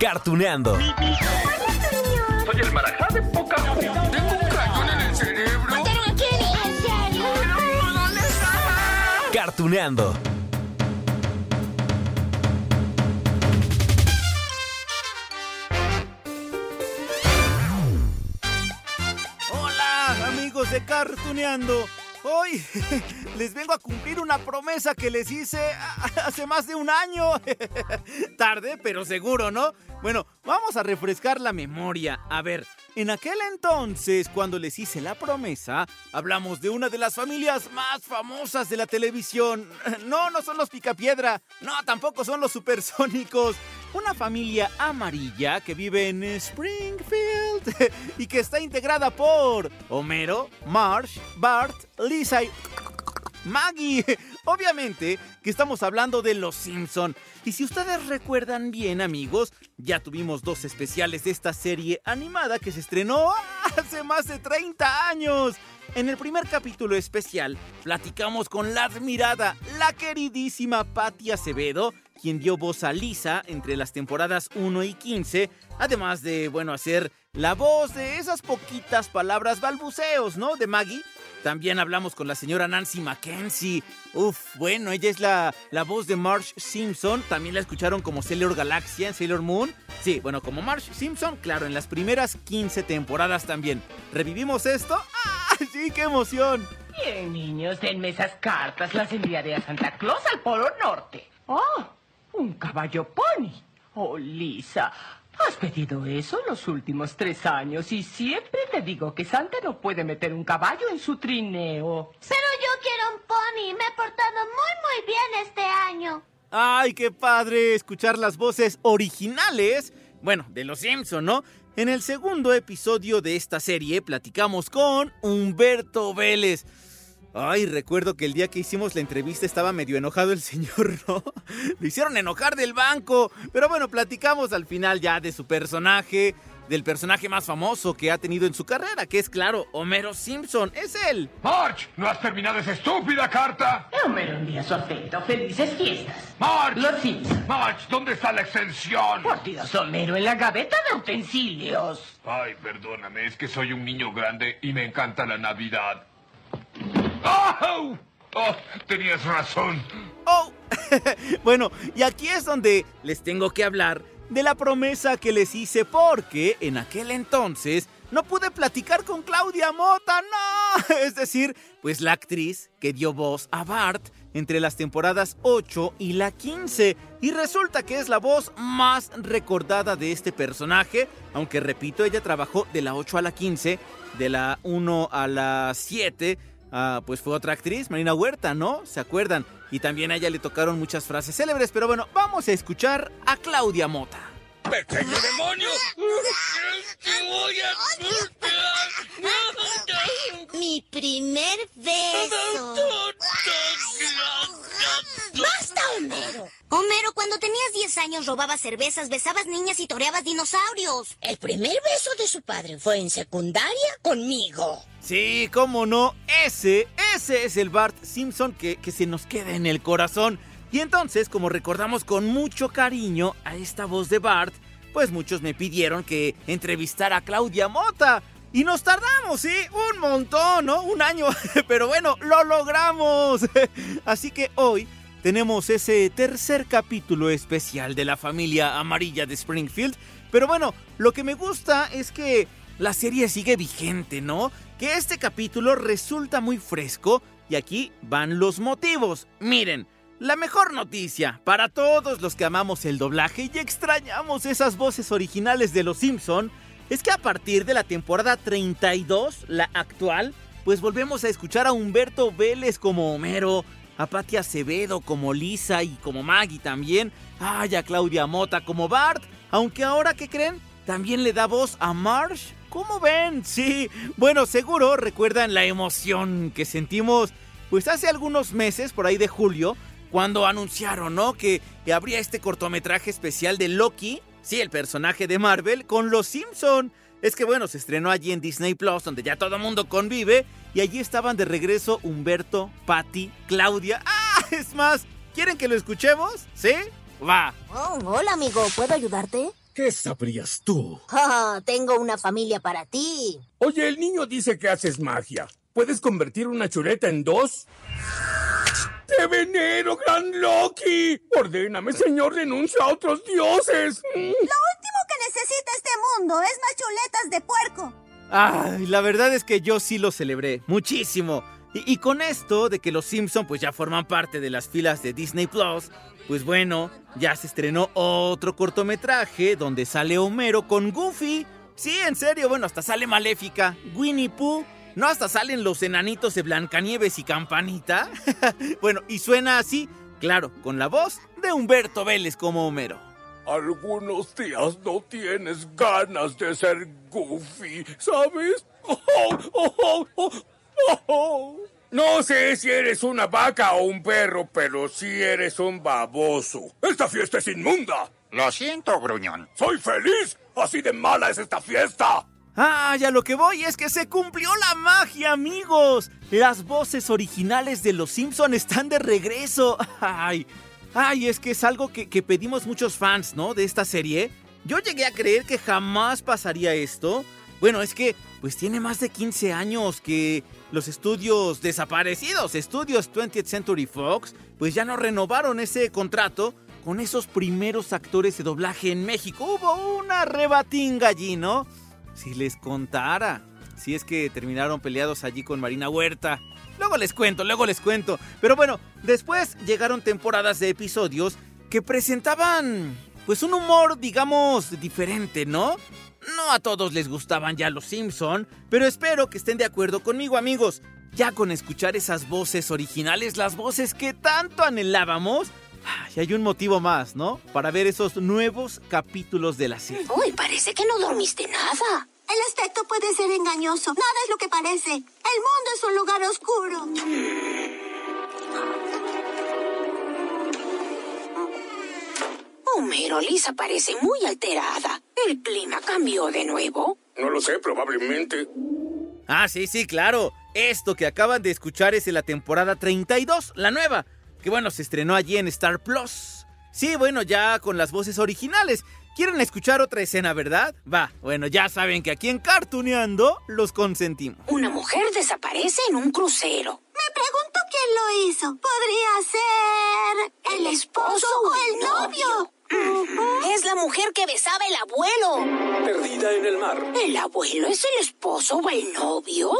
Cartuneando. Soy el marajá de poca Tengo un cañón en el cerebro. ¿Mataron a Kenny? ¿En serio? Cartuneando. Hola, amigos de Cartuneando. Hoy les vengo a cumplir una promesa que les hice hace más de un año. Tarde, pero seguro, ¿no? Bueno, vamos a refrescar la memoria. A ver, en aquel entonces, cuando les hice la promesa, hablamos de una de las familias más famosas de la televisión. No, no son los Picapiedra. No, tampoco son los Supersónicos. Una familia amarilla que vive en Springfield y que está integrada por Homero, Marsh, Bart, Lisa y Maggie. Obviamente que estamos hablando de Los Simpson. Y si ustedes recuerdan bien, amigos, ya tuvimos dos especiales de esta serie animada que se estrenó hace más de 30 años. En el primer capítulo especial, platicamos con la admirada, la queridísima Patti Acevedo, quien dio voz a Lisa entre las temporadas 1 y 15, además de, bueno, hacer la voz de esas poquitas palabras balbuceos, ¿no? De Maggie. También hablamos con la señora Nancy Mackenzie. Uf, bueno, ella es la, la voz de Marge Simpson. También la escucharon como Sailor Galaxia en Sailor Moon. Sí, bueno, como Marge Simpson, claro, en las primeras 15 temporadas también. ¿Revivimos esto? ¡Ah, sí, qué emoción! Bien, niños, denme esas cartas. Las enviaré a Santa Claus al Polo Norte. ¡Oh! Un caballo pony. Oh, Lisa, has pedido eso los últimos tres años y siempre te digo que Santa no puede meter un caballo en su trineo. Pero yo quiero un pony. Me he portado muy, muy bien este año. ¡Ay, qué padre escuchar las voces originales! Bueno, de los Simpson, ¿no? En el segundo episodio de esta serie platicamos con Humberto Vélez. Ay, recuerdo que el día que hicimos la entrevista estaba medio enojado el señor, ¿no? Lo hicieron enojar del banco. Pero bueno, platicamos al final ya de su personaje, del personaje más famoso que ha tenido en su carrera, que es claro, Homero Simpson. Es él. March, ¿no has terminado esa estúpida carta? Homero envía su afecto. Felices fiestas. March. Los Simpson. March, ¿dónde está la extensión? Por Dios, Homero, en la gaveta de utensilios. Ay, perdóname, es que soy un niño grande y me encanta la Navidad. ¡Oh! Oh, tenías razón. Oh, bueno, y aquí es donde les tengo que hablar de la promesa que les hice porque en aquel entonces no pude platicar con Claudia Mota, no. Es decir, pues la actriz que dio voz a Bart entre las temporadas 8 y la 15. Y resulta que es la voz más recordada de este personaje, aunque repito, ella trabajó de la 8 a la 15, de la 1 a la 7 Ah, pues fue otra actriz, Marina Huerta, ¿no? ¿Se acuerdan? Y también a ella le tocaron muchas frases célebres, pero bueno, vamos a escuchar a Claudia Mota. ¡Pequeño demonio! Mi robabas cervezas, besabas niñas y toreabas dinosaurios. El primer beso de su padre fue en secundaria conmigo. Sí, cómo no, ese, ese es el Bart Simpson que, que se nos queda en el corazón. Y entonces, como recordamos con mucho cariño a esta voz de Bart, pues muchos me pidieron que entrevistara a Claudia Mota. Y nos tardamos, ¿sí? Un montón, ¿no? Un año. Pero bueno, lo logramos. Así que hoy tenemos ese tercer capítulo especial de la familia amarilla de Springfield. Pero bueno, lo que me gusta es que la serie sigue vigente, ¿no? Que este capítulo resulta muy fresco y aquí van los motivos. Miren, la mejor noticia para todos los que amamos el doblaje y extrañamos esas voces originales de Los Simpson es que a partir de la temporada 32, la actual, pues volvemos a escuchar a Humberto Vélez como Homero, a Patti Acevedo como Lisa y como Maggie también, ay, a Claudia Mota como Bart, aunque ahora, ¿qué creen? También le da voz a Marsh. ¿Cómo ven? Sí, bueno, seguro recuerdan la emoción que sentimos pues hace algunos meses, por ahí de julio, cuando anunciaron, ¿no? Que, que habría este cortometraje especial de Loki, sí, el personaje de Marvel, con los Simpson. Es que bueno, se estrenó allí en Disney Plus, donde ya todo el mundo convive, y allí estaban de regreso Humberto, Patty, Claudia. ¡Ah! Es más, ¿quieren que lo escuchemos? ¿Sí? Va. Oh, hola amigo, ¿puedo ayudarte? ¿Qué sabrías tú? Ah, tengo una familia para ti. Oye, el niño dice que haces magia. ¿Puedes convertir una chuleta en dos? ¡Te venero, gran Loki! Ordéname, señor, renuncia a otros dioses. Lo último que necesita este mundo es más chuletas de puerco. Ay, la verdad es que yo sí lo celebré, muchísimo. Y, y con esto de que los Simpson pues ya forman parte de las filas de Disney Plus, pues bueno, ya se estrenó otro cortometraje donde sale Homero con Goofy. Sí, en serio, bueno, hasta sale Maléfica, Winnie Pooh. No, hasta salen los enanitos de Blancanieves y Campanita. bueno, y suena así, claro, con la voz de Humberto Vélez como Homero. Algunos días no tienes ganas de ser goofy, ¿sabes? No sé si eres una vaca o un perro, pero sí eres un baboso. Esta fiesta es inmunda. Lo siento, gruñón. Soy feliz. Así de mala es esta fiesta. Ah, ya lo que voy es que se cumplió la magia, amigos. Las voces originales de Los Simpson están de regreso. Ay, ay, es que es algo que, pedimos muchos fans, ¿no? De esta serie. Yo llegué a creer que jamás pasaría esto. Bueno, es que, pues tiene más de 15 años que los estudios desaparecidos, estudios 20th Century Fox, pues ya no renovaron ese contrato con esos primeros actores de doblaje en México. Hubo una rebatinga allí, ¿no? Si les contara. Si es que terminaron peleados allí con Marina Huerta. Luego les cuento, luego les cuento. Pero bueno, después llegaron temporadas de episodios que presentaban pues un humor, digamos, diferente, ¿no? No a todos les gustaban ya los Simpson, pero espero que estén de acuerdo conmigo, amigos. Ya con escuchar esas voces originales, las voces que tanto anhelábamos, y hay un motivo más, ¿no? Para ver esos nuevos capítulos de la serie. Uy, parece que no dormiste nada. El aspecto puede ser engañoso. Nada es lo que parece. El mundo es un lugar oscuro. Homero, Lisa parece muy alterada. ¿El clima cambió de nuevo? No lo sé, probablemente. Ah, sí, sí, claro. Esto que acaban de escuchar es de la temporada 32, la nueva, que bueno, se estrenó allí en Star Plus. Sí, bueno, ya con las voces originales. ¿Quieren escuchar otra escena, verdad? Va, bueno, ya saben que aquí en Cartuneando los consentimos. Una mujer desaparece en un crucero. Me pregunto quién lo hizo. Podría ser el esposo o el novio. Es la mujer que besaba el abuelo. Perdida en el mar. ¿El abuelo es el esposo o el novio?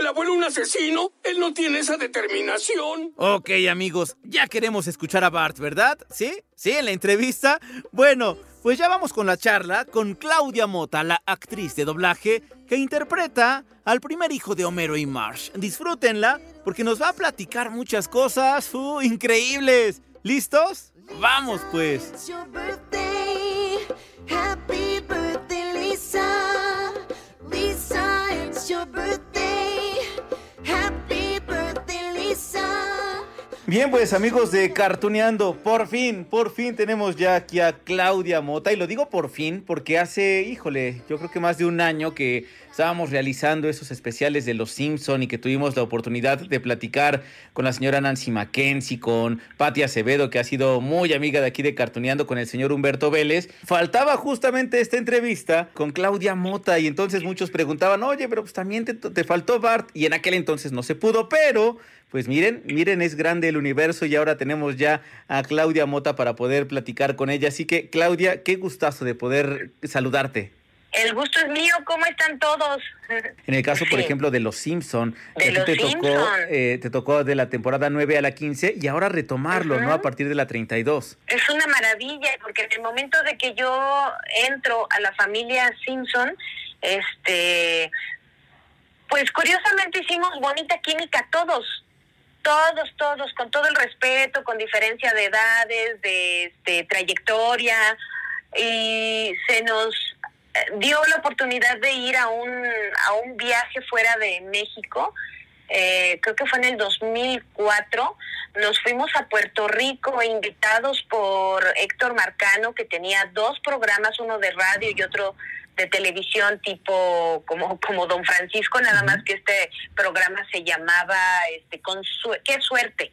¿El abuelo un asesino? Él no tiene esa determinación. Ok, amigos, ya queremos escuchar a Bart, ¿verdad? ¿Sí? ¿Sí? En la entrevista. Bueno, pues ya vamos con la charla con Claudia Mota, la actriz de doblaje que interpreta al primer hijo de Homero y Marsh. Disfrútenla porque nos va a platicar muchas cosas uh, increíbles. ¿Listos? Vamos pues. Bien, pues amigos de Cartuneando, por fin, por fin tenemos ya aquí a Claudia Mota. Y lo digo por fin porque hace, híjole, yo creo que más de un año que estábamos realizando esos especiales de Los Simpson y que tuvimos la oportunidad de platicar con la señora Nancy Mackenzie, con Patti Acevedo, que ha sido muy amiga de aquí de Cartuneando, con el señor Humberto Vélez. Faltaba justamente esta entrevista con Claudia Mota y entonces muchos preguntaban, oye, pero pues también te, te faltó Bart. Y en aquel entonces no se pudo, pero pues miren, miren, es grande el universo y ahora tenemos ya a Claudia Mota para poder platicar con ella. Así que, Claudia, qué gustazo de poder saludarte. El gusto es mío, ¿cómo están todos? En el caso, por Sí. ejemplo, de Los Simpson, De Los te tocó, eh, te tocó de la temporada 9 a la 15 y ahora retomarlo, ¿no? A partir de la 32. Es una maravilla, porque en el momento de que yo entro a la familia Simpson, este, pues curiosamente hicimos bonita química todos, todos, todos, con todo el respeto, con diferencia de edades, de, este, trayectoria, y se nos dio la oportunidad de ir a un, a un viaje fuera de México, eh, creo que fue en el 2004, nos fuimos a Puerto Rico invitados por Héctor Marcano, que tenía dos programas, uno de radio y otro de televisión tipo como como Don Francisco, nada más que este programa se llamaba este con su- qué suerte.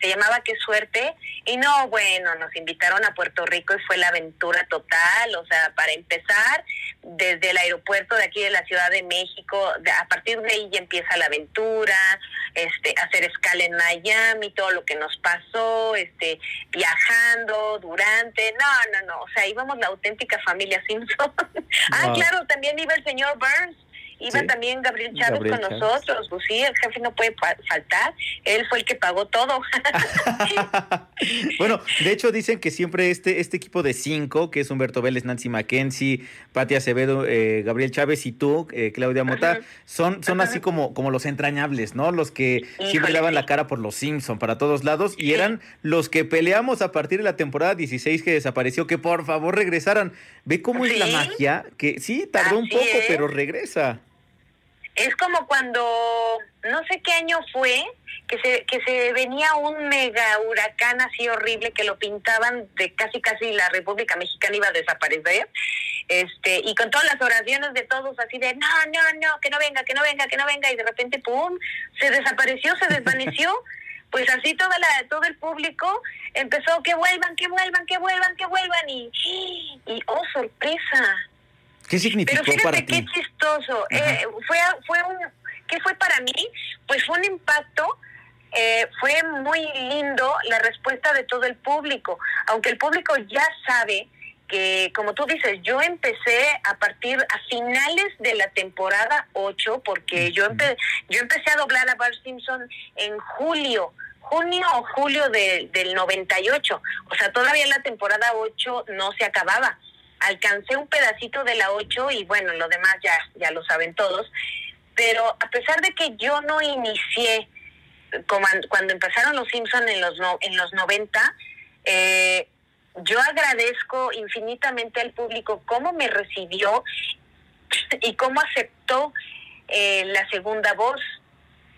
Se llamaba Qué suerte y no, bueno, nos invitaron a Puerto Rico y fue la aventura total, o sea, para empezar desde el aeropuerto de aquí de la Ciudad de México, de- a partir de ahí ya empieza la aventura, este hacer escala en Miami, todo lo que nos pasó, este viajando durante, no, no, no, o sea, íbamos la auténtica familia Simpson. ah, Wow. claro, también iba el señor Burns. Iba Sí. también Gabriel Chávez Gabriel con Chávez. nosotros, pues sí, el jefe no puede fa- faltar, él fue el que pagó todo. Bueno, de hecho dicen que siempre este, este equipo de cinco, que es Humberto Vélez, Nancy Mackenzie, Pati Acevedo, eh, Gabriel Chávez y tú, eh, Claudia Mota, son, son así como, como los entrañables, ¿no? Los que siempre Híjole, daban sí. la cara por los Simpson para todos lados y eran los que peleamos a partir de la temporada 16 que desapareció, que por favor regresaran. ¿Ve cómo es la magia? Que sí, tardó un poco, es. pero regresa. Es como cuando, no sé qué año fue, que se, que se venía un mega huracán así horrible que lo pintaban de casi casi la República Mexicana iba a desaparecer. Este, y con todas las oraciones de todos así de no, no, no, que no venga, que no venga, que no venga, y de repente pum, se desapareció, se desvaneció. Pues así toda la, todo el público empezó que vuelvan, que vuelvan, que vuelvan, que vuelvan, y, y oh sorpresa. ¿Qué significó Pero para fíjate ti? qué chistoso. Eh, fue, fue un, ¿Qué fue para mí? Pues fue un impacto. eh, fue muy lindo la respuesta de todo el público. Aunque el público ya sabe que, como tú dices, yo empecé a partir a finales de la temporada 8, porque yo, empe- yo empecé a doblar a Bart Simpson en julio junio o julio de- del 98. O sea, todavía la temporada 8 no se acababa. Alcancé un pedacito de la 8 y bueno, lo demás ya, ya lo saben todos. Pero a pesar de que yo no inicié cuando empezaron los Simpson en los no- en los 90, eh, yo agradezco infinitamente al público cómo me recibió y cómo aceptó eh, la segunda voz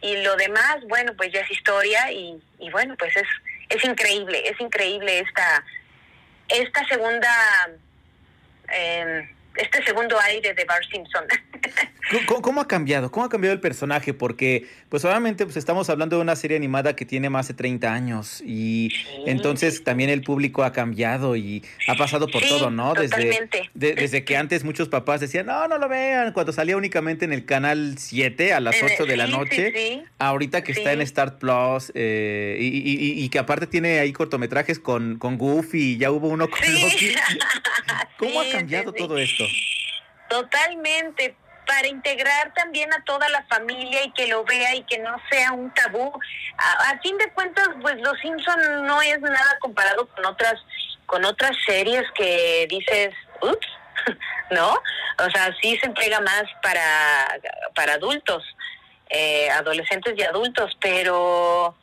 y lo demás, bueno, pues ya es historia y, y bueno, pues es es increíble, es increíble esta esta segunda eh, este segundo aire de Bart Simpson. ¿Cómo, cómo ha cambiado? ¿Cómo ha cambiado el personaje? Porque, pues obviamente, pues estamos hablando de una serie animada que tiene más de 30 años y entonces también el público ha cambiado y ha pasado por Sí, todo, ¿no? Desde, de- desde que antes muchos papás decían, no, no lo vean, cuando salía únicamente en el canal 7 a las Eh, 8 de la sí, noche, ahorita que está en Star Plus eh, y, y- y- y que aparte tiene ahí cortometrajes con, con Goofy y ya hubo uno con Loki. ¿Cómo ha cambiado todo esto? Totalmente, para integrar también a toda la familia y que lo vea y que no sea un tabú. A, fin de cuentas, pues Los Simpson no es nada comparado con otras con otras series que dices, ups, ¿no? O sea, sí se entrega más para para adultos, eh, adolescentes y adultos, pero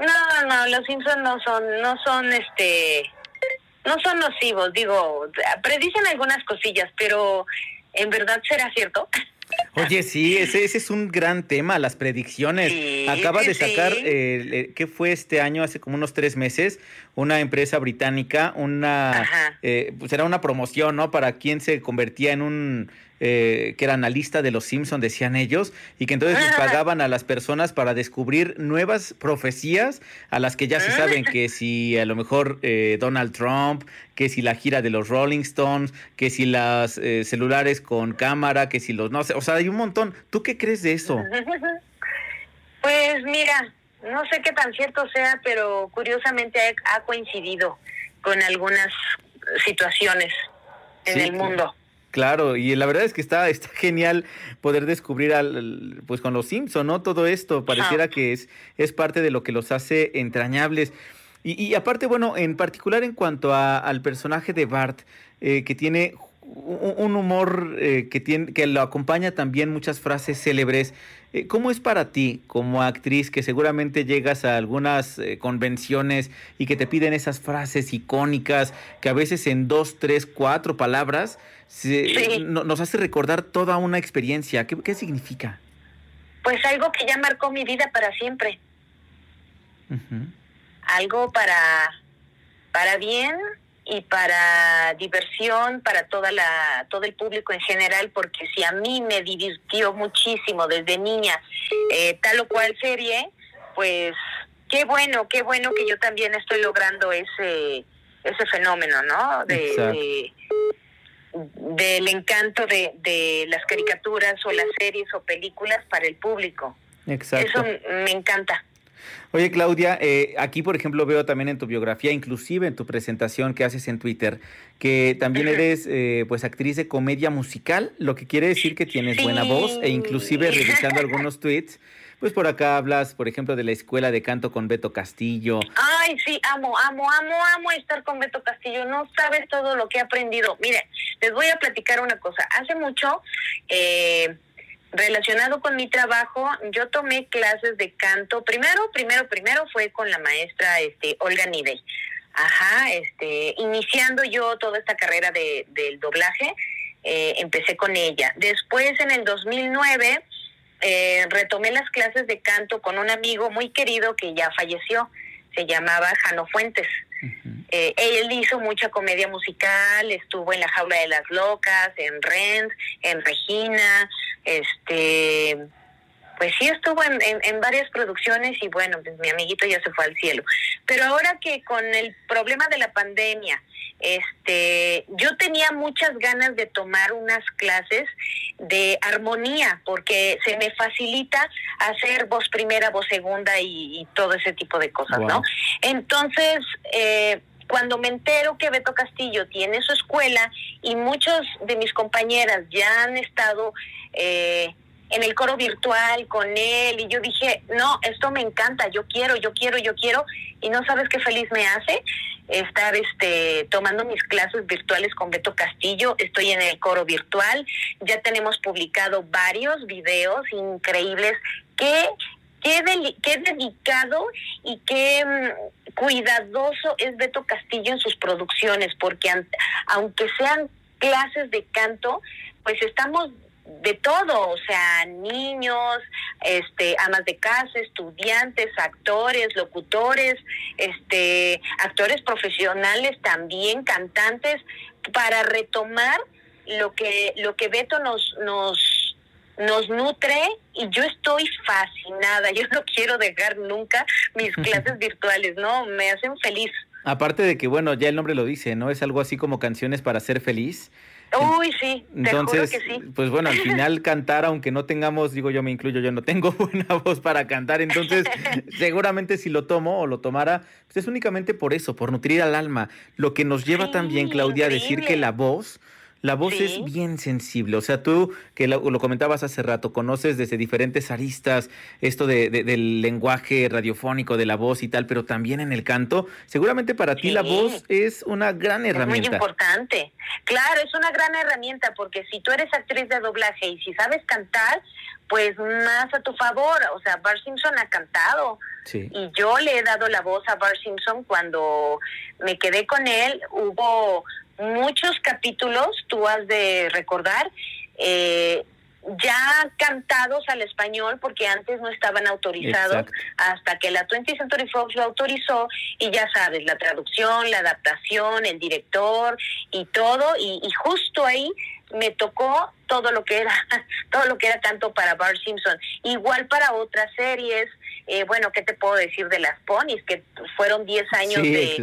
no, no, Los Simpson no son no son este no son nocivos, digo, predicen algunas cosillas, pero ¿en verdad será cierto? Oye, sí, ese, ese es un gran tema, las predicciones. Sí, Acaba sí, de sacar, sí. eh, eh, ¿qué fue este año? Hace como unos tres meses, una empresa británica, una, eh, pues era una promoción, ¿no? Para quien se convertía en un, eh, que era analista de los Simpson, decían ellos, y que entonces les pagaban a las personas para descubrir nuevas profecías a las que ya se saben que si a lo mejor eh, Donald Trump, que si la gira de los Rolling Stones, que si las eh, celulares con cámara, que si los, no sé, o sea, hay un montón. ¿Tú qué crees de eso? Pues mira, no sé qué tan cierto sea, pero curiosamente ha, coincidido con algunas situaciones en Sí, el mundo. Claro, y la verdad es que está, está genial poder descubrir al, pues con los Simpson, ¿no? Todo esto pareciera que es, es parte de lo que los hace entrañables. Y, y aparte, bueno, en particular en cuanto a- al personaje de Bart, eh, que tiene un, humor eh, que, tiene, que lo acompaña también muchas frases célebres. Eh, ¿Cómo es para ti como actriz que seguramente llegas a algunas eh, convenciones y que te piden esas frases icónicas que a veces en dos, tres, cuatro palabras se- no- nos hace recordar toda una experiencia? ¿Qué, qué significa? Pues algo que ya marcó mi vida para siempre. Algo para, para bien y para diversión para toda la todo el público en general porque si a mí me divirtió muchísimo desde niña eh, tal o cual serie pues qué bueno qué bueno que yo también estoy logrando ese ese fenómeno no de, de- del encanto de, de las caricaturas o las series o películas para el público. Exacto. eso me encanta Oye, Claudia, eh, aquí, por ejemplo, veo también en tu biografía, inclusive en tu presentación que haces en Twitter, que también eres, eh, pues, actriz de comedia musical, lo que quiere decir que tienes buena voz e inclusive revisando algunos tweets, pues por acá hablas, por ejemplo, de la escuela de canto con Beto Castillo. Ay, sí, amo, amo, amo, amo estar con Beto Castillo. No sabes todo lo que he aprendido. Mire, les voy a platicar una cosa. Hace mucho, eh, relacionado con mi trabajo, yo tomé clases de canto. Primero, primero, primero fue con la maestra este, Olga Nidey. Ajá, este, iniciando yo toda esta carrera de, del doblaje, eh, empecé con ella. Después, en el 2009, eh, retomé las clases de canto con un amigo muy querido que ya falleció, se llamaba Jano Fuentes. Eh, él hizo mucha comedia musical, estuvo en La Jaula de las Locas, en Rent, en Regina, este, pues sí estuvo en, en- en varias producciones y bueno, pues mi amiguito ya se fue al cielo. Pero ahora que con el problema de la pandemia, este, yo tenía muchas ganas de tomar unas clases de armonía porque se me facilita hacer voz primera, voz segunda y, y todo ese tipo de cosas, ¿no? Entonces, eh, cuando me entero que Beto Castillo tiene su escuela y muchos de mis compañeras ya han estado eh, en el coro virtual con él y yo dije, no, esto me encanta, yo quiero, yo quiero, yo quiero y no sabes qué feliz me hace estar este tomando mis clases virtuales con Beto Castillo, estoy en el coro virtual, ya tenemos publicado varios videos increíbles que qué, qué dedicado y qué mm, cuidadoso es Beto Castillo en sus producciones, porque aunque sean clases de canto, pues estamos de todo, o sea, niños, este, amas de casa, estudiantes, actores, locutores, este, actores profesionales también, cantantes, para retomar lo que lo que Beto nos nos nos nutre y yo estoy fascinada. Yo no quiero dejar nunca mis clases virtuales, no, me hacen feliz. Aparte de que, bueno, ya el nombre lo dice, ¿no? Es algo así como canciones para ser feliz. Uy, sí, te Entonces, juro que sí. pues bueno, al final cantar, aunque no tengamos, digo yo me incluyo, yo no tengo buena voz para cantar, entonces seguramente si lo tomo o lo tomara, pues es únicamente por eso, por nutrir al alma. Lo que nos lleva también, Claudia, a decir que la voz, la voz Sí. es bien sensible. O sea, tú, que lo, lo comentabas hace rato, conoces desde diferentes aristas esto de, de- del lenguaje radiofónico, de la voz y tal, pero también en el canto. Seguramente para ti la voz es una gran Es muy herramienta. importante. Claro, es una gran herramienta porque si tú eres actriz de doblaje y si sabes cantar, pues más a tu favor. O sea, Bart Simpson ha cantado. Sí. Y yo le he dado la voz a Bart Simpson cuando me quedé con él. Hubo muchos capítulos, tú has de recordar, eh, ya cantados al español porque antes no estaban autorizados Exacto. hasta que la 20th Century Fox lo autorizó y ya sabes, la traducción, la adaptación, el director y todo y, y justo ahí me tocó todo lo que era todo lo que era tanto para Bart Simpson igual para otras series eh, bueno qué te puedo decir de las ponis que fueron 10 años Sí,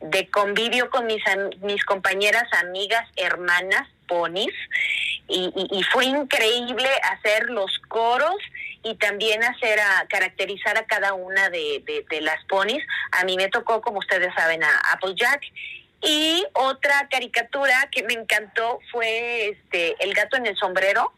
de, convivio con mis mis compañeras amigas hermanas ponis. Y, y- y fue increíble hacer los coros y también hacer a caracterizar a cada una de, de- de las ponis. A mí me tocó como ustedes saben a Applejack. Y otra caricatura que me encantó fue este el gato en el sombrero.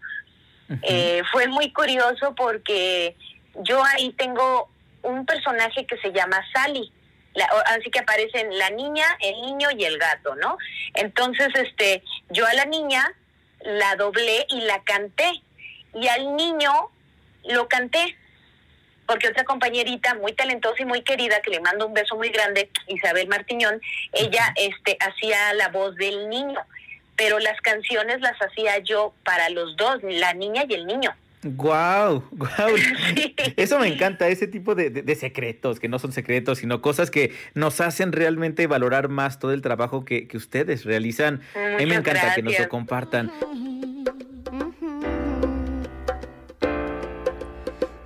Eh, fue muy curioso porque yo ahí tengo un personaje que se llama Sally. La- así que aparecen la niña, el niño y el gato, ¿no? Entonces, este, Yo a la niña la doblé y la canté. Y al niño lo canté. Porque otra compañerita muy talentosa y muy querida, que le mando un beso muy grande, Isabel Martiñón, ella este, hacía la voz del niño. Pero las canciones las hacía yo para los dos, la niña y el niño. Guau, guau. Eso me encanta, ese tipo de, de- de secretos, que no son secretos, sino cosas que nos hacen realmente valorar más todo el trabajo que, que ustedes realizan. A mí me Muchas encanta que nos gracias. lo compartan.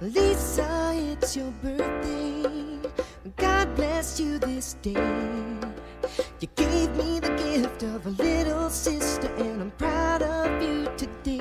Lisa, it's your birthday. God bless you this day. You gave me the gift of a little sister, and I'm proud of you today.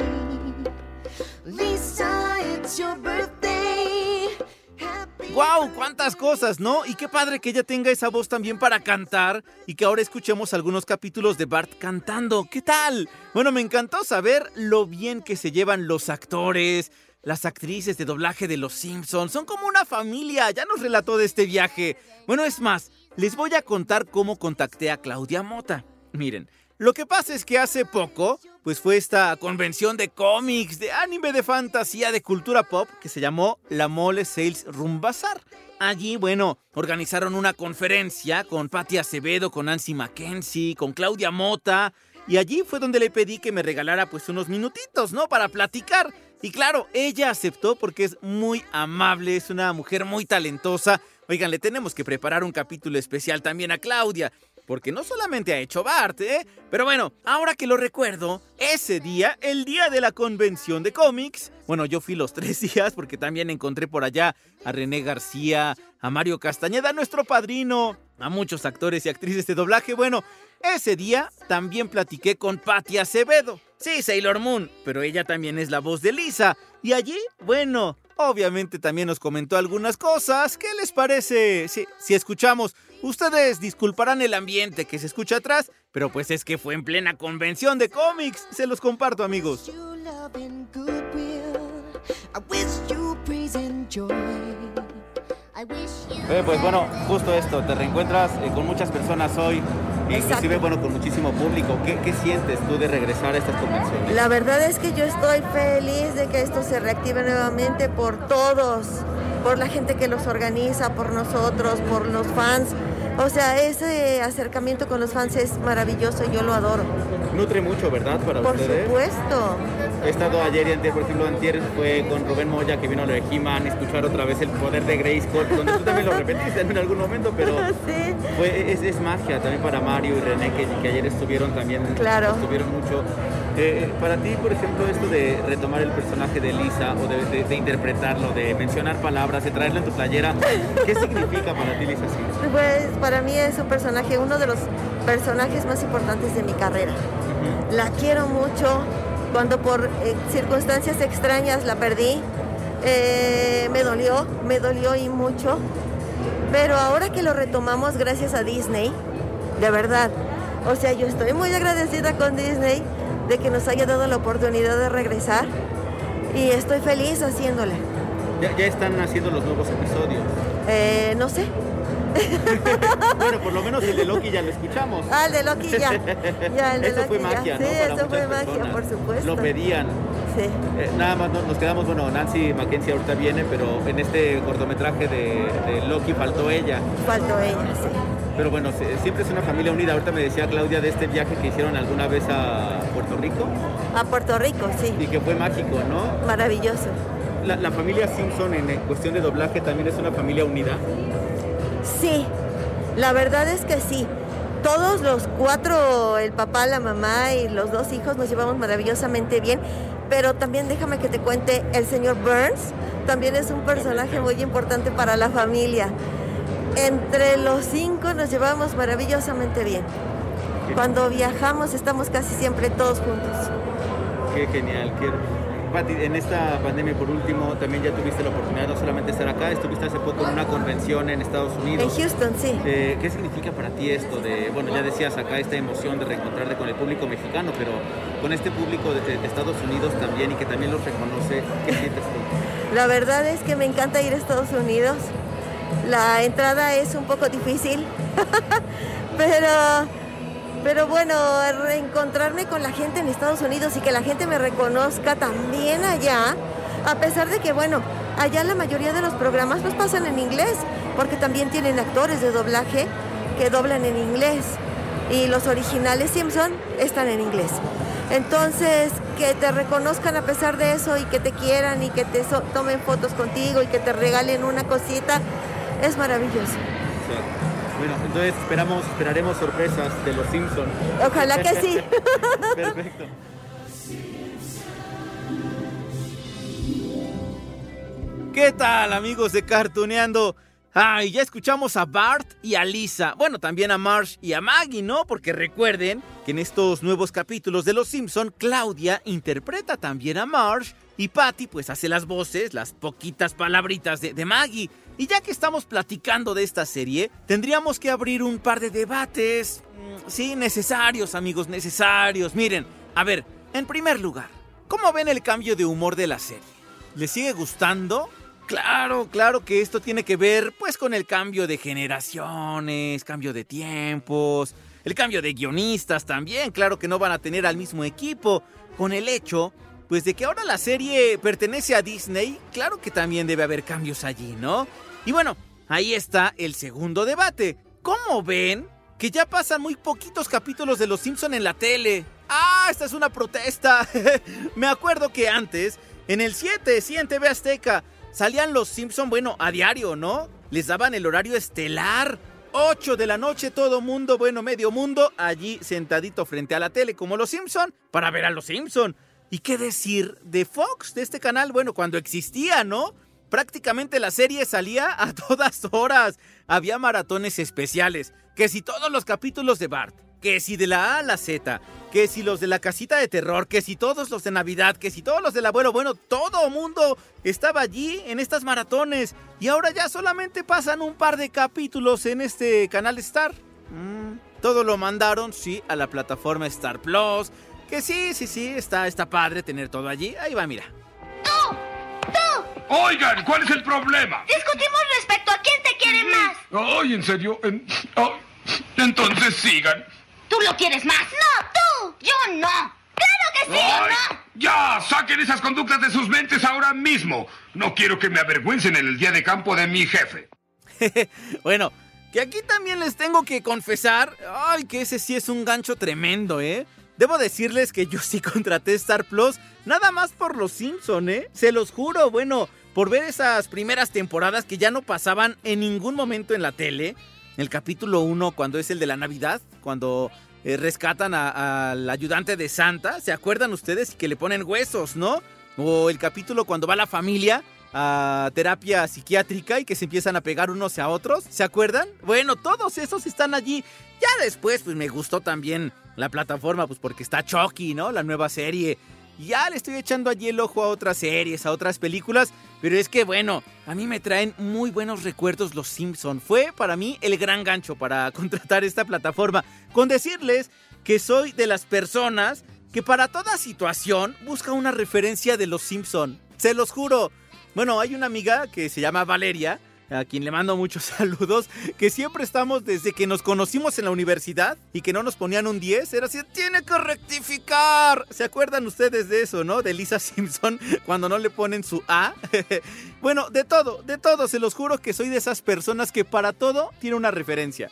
¡Wow! ¡Cuántas cosas, ¿no? Y qué padre que ella tenga esa voz también para cantar y que ahora escuchemos algunos capítulos de Bart cantando. ¿Qué tal? Bueno, me encantó saber lo bien que se llevan los actores, las actrices de doblaje de Los Simpsons. Son como una familia, ya nos relató de este viaje. Bueno, es más, les voy a contar cómo contacté a Claudia Mota. Miren, lo que pasa es que hace poco, pues fue esta convención de cómics, de anime, de fantasía, de cultura pop, que se llamó La Mole Sales Room Bazaar. Allí, bueno, organizaron una conferencia con Patti Acevedo, con Nancy Mackenzie, con Claudia Mota. Y allí fue donde le pedí que me regalara pues unos minutitos, ¿no? Para platicar. Y claro, ella aceptó porque es muy amable, es una mujer muy talentosa. Oigan, le tenemos que preparar un capítulo especial también a Claudia. Porque no solamente ha hecho Bart, ¿eh? Pero bueno, ahora que lo recuerdo, ese día, el día de la convención de cómics, bueno, yo fui los tres días porque también encontré por allá a René García, a Mario Castañeda, nuestro padrino, a muchos actores y actrices de doblaje. Bueno, ese día también platiqué con Patti Acevedo. Sí, Sailor Moon, pero ella también es la voz de Lisa. Y allí, bueno, obviamente también nos comentó algunas cosas. ¿Qué les parece? Si, si escuchamos, ustedes disculparán el ambiente que se escucha atrás, pero pues es que fue en plena convención de cómics. Se los comparto, amigos. Eh, pues bueno, justo esto, te reencuentras eh, con muchas personas hoy, inclusive bueno, con muchísimo público. ¿Qué, qué sientes tú de regresar a estas convenciones? La verdad es que yo estoy feliz de que esto se reactive nuevamente por todos, por la gente que los organiza, por nosotros, por los fans. O sea, ese acercamiento con los fans es maravilloso y yo lo adoro. Nutre mucho, ¿verdad? Para Por ustedes. supuesto. He estado ayer y antes, por ejemplo, antier fue con Rubén Moya que vino a lo de He-Man, escuchar otra vez el poder de Grayskull, donde tú también lo repetiste en algún momento, pero fue, es, es magia también para Mario y René que, que ayer estuvieron también, Claro. estuvieron mucho. Eh, para ti, por ejemplo, esto de retomar el personaje de Lisa o de, de- de interpretarlo, de mencionar palabras, de traerlo en tu playera, ¿qué significa para ti Lisa Simpson? Pues para mí es un personaje, uno de los personajes más importantes de mi carrera. La quiero mucho. Cuando por eh, circunstancias extrañas la perdí, eh, me dolió, me dolió y mucho. Pero ahora que lo retomamos gracias a Disney, de verdad, o sea, yo estoy muy agradecida con Disney de que nos haya dado la oportunidad de regresar y estoy feliz haciéndole. Ya, ya están haciendo los nuevos episodios. Eh, no sé. bueno, por lo menos el de Loki ya lo escuchamos. Ah, el de Loki ya. Ya, el de Eso fue ya. magia, Sí, ¿no? Para eso fue magia, personas. por supuesto. Lo pedían. Sí. Eh, nada más no- nos quedamos, bueno, Nancy Mackenzie ahorita viene, pero en este cortometraje de, de Loki faltó ella. Faltó ella, sí. Pero bueno, siempre es una familia unida. Ahorita me decía Claudia de este viaje que hicieron alguna vez a Puerto Rico A Puerto Rico, sí. y que fue mágico, ¿no? Maravilloso. La, la familia Simpson en cuestión de doblaje también es una familia unida. Sí, la verdad es que sí. Todos los cuatro, el papá, la mamá y los dos hijos nos llevamos maravillosamente bien. Pero también déjame que te cuente, el señor Burns también es un personaje muy importante para la familia. Entre los cinco nos llevamos maravillosamente bien. Cuando viajamos estamos casi siempre todos juntos. Qué genial. Qué... Pati, en esta pandemia, por último, también ya tuviste la oportunidad no solamente de estar acá, estuviste hace poco en una convención en Estados Unidos. En Houston, sí. Eh, ¿Qué significa para ti esto de, bueno, ya decías acá esta emoción de reencontrarte con el público mexicano, pero con este público de, de Estados Unidos también y que también los reconoce, ¿qué sientes tú? La verdad es que me encanta ir a Estados Unidos. La entrada es un poco difícil, pero Pero bueno, reencontrarme con la gente en Estados Unidos y que la gente me reconozca también allá, a pesar de que, bueno, allá la mayoría de los programas los pasan en inglés, porque también tienen actores de doblaje que doblan en inglés y los originales Simpson están en inglés. Entonces, que te reconozcan a pesar de eso y que te quieran y que te tomen fotos contigo y que te regalen una cosita, es maravilloso. Bueno, entonces esperamos, esperaremos sorpresas de los Simpsons. Ojalá que sí. Perfecto. ¿Qué tal amigos de Cartuneando? Ay, ya escuchamos a Bart y a Lisa. Bueno, también a Marsh y a Maggie, ¿no? Porque recuerden que en estos nuevos capítulos de Los Simpson, Claudia interpreta también a Marsh y Patty pues hace las voces, las poquitas palabritas de, de Maggie. Y ya que estamos platicando de esta serie, tendríamos que abrir un par de debates. mm, Sí, necesarios, amigos, necesarios. Miren, a ver, en primer lugar, ¿cómo ven el cambio de humor de la serie? ¿Les sigue gustando? Claro, claro que esto tiene que ver pues con el cambio de generaciones, cambio de tiempos, el cambio de guionistas también, claro que no van a tener al mismo equipo, con el hecho pues de que ahora la serie pertenece a Disney, claro que también debe haber cambios allí, ¿no? Y bueno, ahí está el segundo debate. ¿Cómo ven que ya pasan muy poquitos capítulos de Los Simpson en la tele? Ah, esta es una protesta. Me acuerdo que antes, en el 7, sí, en TV Azteca, salían Los Simpson, bueno, a diario, ¿no? Les daban el horario estelar. 8 de la noche, todo mundo, bueno, medio mundo, allí sentadito frente a la tele como Los Simpson, para ver a Los Simpson. ¿Y qué decir de Fox, de este canal? Bueno, cuando existía, ¿no? Prácticamente la serie salía a todas horas. Había maratones especiales. Que si todos los capítulos de Bart, que si de la A a la Z, que si los de la casita de terror, que si todos los de Navidad, que si todos los del abuelo, bueno, todo mundo estaba allí en estas maratones. Y ahora ya solamente pasan un par de capítulos en este canal Star. Mm, todo lo mandaron, sí, a la plataforma Star Plus. Que sí, sí, sí, está, está padre tener todo allí. Ahí va, mira. Oigan, ¿cuál es el problema? Discutimos respecto a quién te quiere más. Ay, ¿en serio? En- oh, entonces sigan. ¿Tú lo quieres más? No, tú. Yo no. Claro que sí, Ay, ¿no? ya, saquen esas conductas de sus mentes ahora mismo. No quiero que me avergüencen en el día de campo de mi jefe. Bueno, que aquí también les tengo que confesar, ay, que ese sí es un gancho tremendo, ¿eh? Debo decirles que yo sí contraté Star Plus, nada más por los Simpson, ¿eh? Se los juro, bueno, por ver esas primeras temporadas que ya no pasaban en ningún momento en la tele. El capítulo 1, cuando es el de la Navidad, cuando eh, rescatan al ayudante de Santa, ¿se acuerdan ustedes? Que le ponen huesos, ¿no? O el capítulo cuando va la familia a terapia psiquiátrica y que se empiezan a pegar unos a otros, ¿se acuerdan? Bueno, todos esos están allí. Ya después, pues me gustó también la plataforma, pues porque está Chucky, ¿no? La nueva serie. Ya le estoy echando allí el ojo a otras series, a otras películas, pero es que bueno, a mí me traen muy buenos recuerdos los Simpson. Fue para mí el gran gancho para contratar esta plataforma, con decirles que soy de las personas que para toda situación busca una referencia de los Simpson. Se los juro. Bueno, hay una amiga que se llama Valeria, a quien le mando muchos saludos, que siempre estamos desde que nos conocimos en la universidad y que no nos ponían un 10, era así, tiene que rectificar. ¿Se acuerdan ustedes de eso, no? De Lisa Simpson cuando no le ponen su A. bueno, de todo, de todo, se los juro que soy de esas personas que para todo tiene una referencia.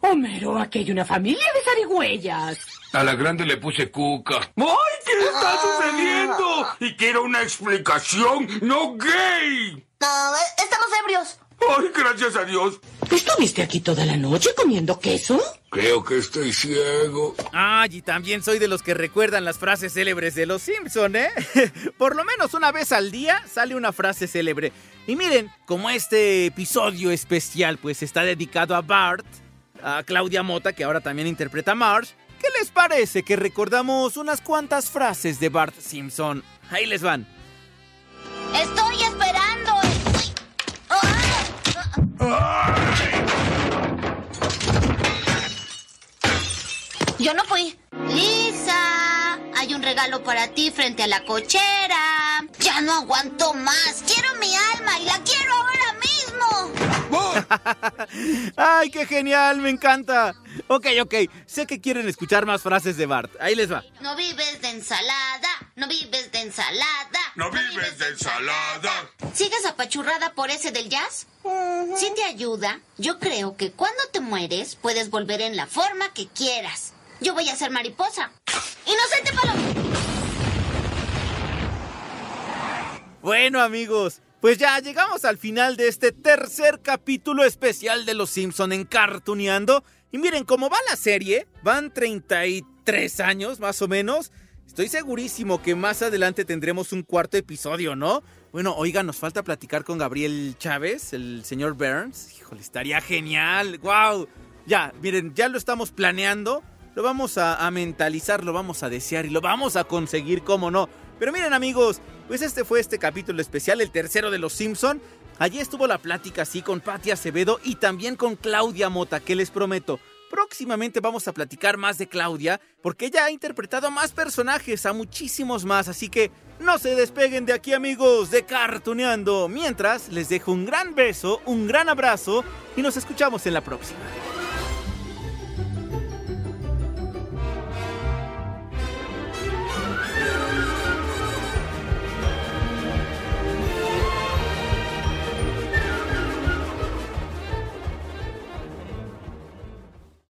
Homero, aquí hay una familia de zarigüeyas. A la grande le puse cuca. ¡Ay, qué está sucediendo! Y quiero una explicación, no gay. No, eh, estamos ebrios. ¡Ay, gracias a Dios! ¿Estuviste aquí toda la noche comiendo queso? Creo que estoy ciego. Ay, y también soy de los que recuerdan las frases célebres de los Simpson, ¿eh? Por lo menos una vez al día sale una frase célebre. Y miren, como este episodio especial pues está dedicado a Bart, a Claudia Mota, que ahora también interpreta a Marge, ¿qué les parece que recordamos unas cuantas frases de Bart Simpson? Ahí les van. Estoy esperando. Yo no fui. Lisa, hay un regalo para ti frente a la cochera. Ya no aguanto más. Quiero mi alma y la quiero ahora ¡Ay, qué genial! Me encanta. Ok, ok. Sé que quieren escuchar más frases de Bart. Ahí les va. No vives de ensalada, no vives de ensalada. No vives de ensalada. ¿Sigues apachurrada por ese del jazz? Si te ayuda, yo creo que cuando te mueres puedes volver en la forma que quieras. Yo voy a ser mariposa. ¡Inocente Paloma! Bueno, amigos, pues ya llegamos al final de este tercer capítulo especial de Los Simpson en Cartuneando. Y miren, cómo va la serie, van 33 años más o menos. Estoy segurísimo que más adelante tendremos un cuarto episodio, ¿no? Bueno, oiga, nos falta platicar con Gabriel Chávez, el señor Burns. Híjole, estaría genial. ¡Wow! Ya, miren, ya lo estamos planeando. Lo vamos a, a mentalizar, lo vamos a desear y lo vamos a conseguir, ¿cómo no? Pero miren amigos, pues este fue este capítulo especial, el tercero de Los Simpson. Allí estuvo la plática así con Patti Acevedo y también con Claudia Mota, que les prometo, próximamente vamos a platicar más de Claudia, porque ella ha interpretado a más personajes, a muchísimos más, así que no se despeguen de aquí amigos, de Cartuneando. Mientras, les dejo un gran beso, un gran abrazo y nos escuchamos en la próxima.